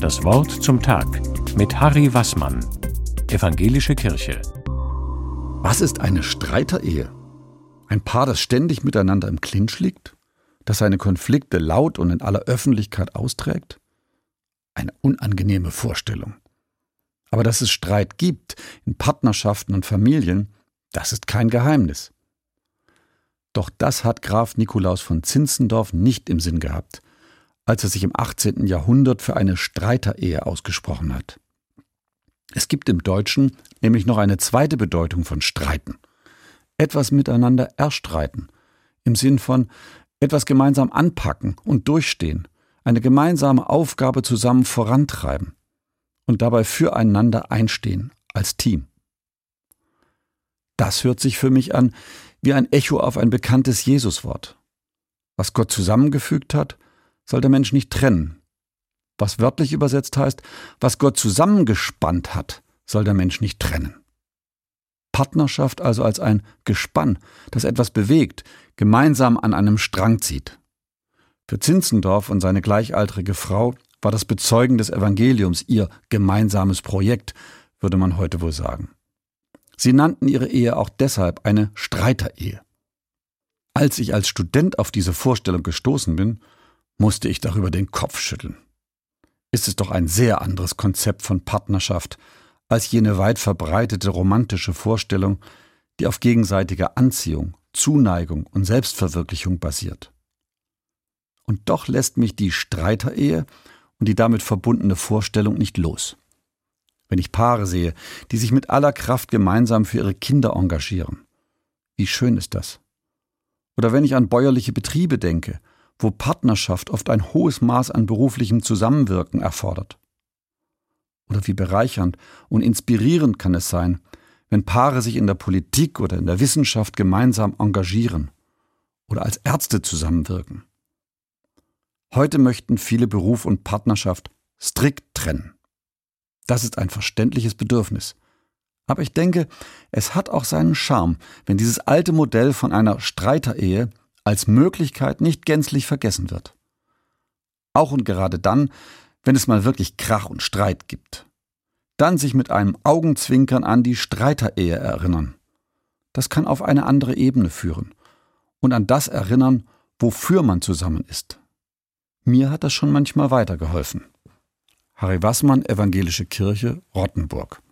Das Wort zum Tag mit Harry Wassmann, Evangelische Kirche. Was ist eine Streiterehe? Ein Paar, das ständig miteinander im Clinch liegt? Das seine Konflikte laut und in aller Öffentlichkeit austrägt? Eine unangenehme Vorstellung. Aber dass es Streit gibt in Partnerschaften und Familien, das ist kein Geheimnis. Doch das hat Graf Nikolaus von Zinzendorf nicht im Sinn gehabt, als er sich im 18. Jahrhundert für eine Streiterehe ausgesprochen hat. Es gibt im Deutschen nämlich noch eine zweite Bedeutung von Streiten. Etwas miteinander erstreiten, im Sinn von etwas gemeinsam anpacken und durchstehen, eine gemeinsame Aufgabe zusammen vorantreiben und dabei füreinander einstehen als Team. Das hört sich für mich an wie ein Echo auf ein bekanntes Jesuswort. Was Gott zusammengefügt hat, soll der Mensch nicht trennen. Was wörtlich übersetzt heißt, was Gott zusammengespannt hat, soll der Mensch nicht trennen. Partnerschaft also als ein Gespann, das etwas bewegt, gemeinsam an einem Strang zieht. Für Zinzendorf und seine gleichaltrige Frau war das Bezeugen des Evangeliums ihr gemeinsames Projekt, würde man heute wohl sagen. Sie nannten ihre Ehe auch deshalb eine Streiterehe. Als ich als Student auf diese Vorstellung gestoßen bin, musste ich darüber den Kopf schütteln. Ist es doch ein sehr anderes Konzept von Partnerschaft als jene weit verbreitete romantische Vorstellung, die auf gegenseitiger Anziehung, Zuneigung und Selbstverwirklichung basiert. Und doch lässt mich die Streiterehe und die damit verbundene Vorstellung nicht los wenn ich Paare sehe, die sich mit aller Kraft gemeinsam für ihre Kinder engagieren. Wie schön ist das? Oder wenn ich an bäuerliche Betriebe denke, wo Partnerschaft oft ein hohes Maß an beruflichem Zusammenwirken erfordert. Oder wie bereichernd und inspirierend kann es sein, wenn Paare sich in der Politik oder in der Wissenschaft gemeinsam engagieren oder als Ärzte zusammenwirken. Heute möchten viele Beruf und Partnerschaft strikt trennen. Das ist ein verständliches Bedürfnis. Aber ich denke, es hat auch seinen Charme, wenn dieses alte Modell von einer Streiterehe als Möglichkeit nicht gänzlich vergessen wird. Auch und gerade dann, wenn es mal wirklich Krach und Streit gibt. Dann sich mit einem Augenzwinkern an die Streiterehe erinnern. Das kann auf eine andere Ebene führen und an das erinnern, wofür man zusammen ist. Mir hat das schon manchmal weitergeholfen. Harry Wassmann, Evangelische Kirche, Rottenburg.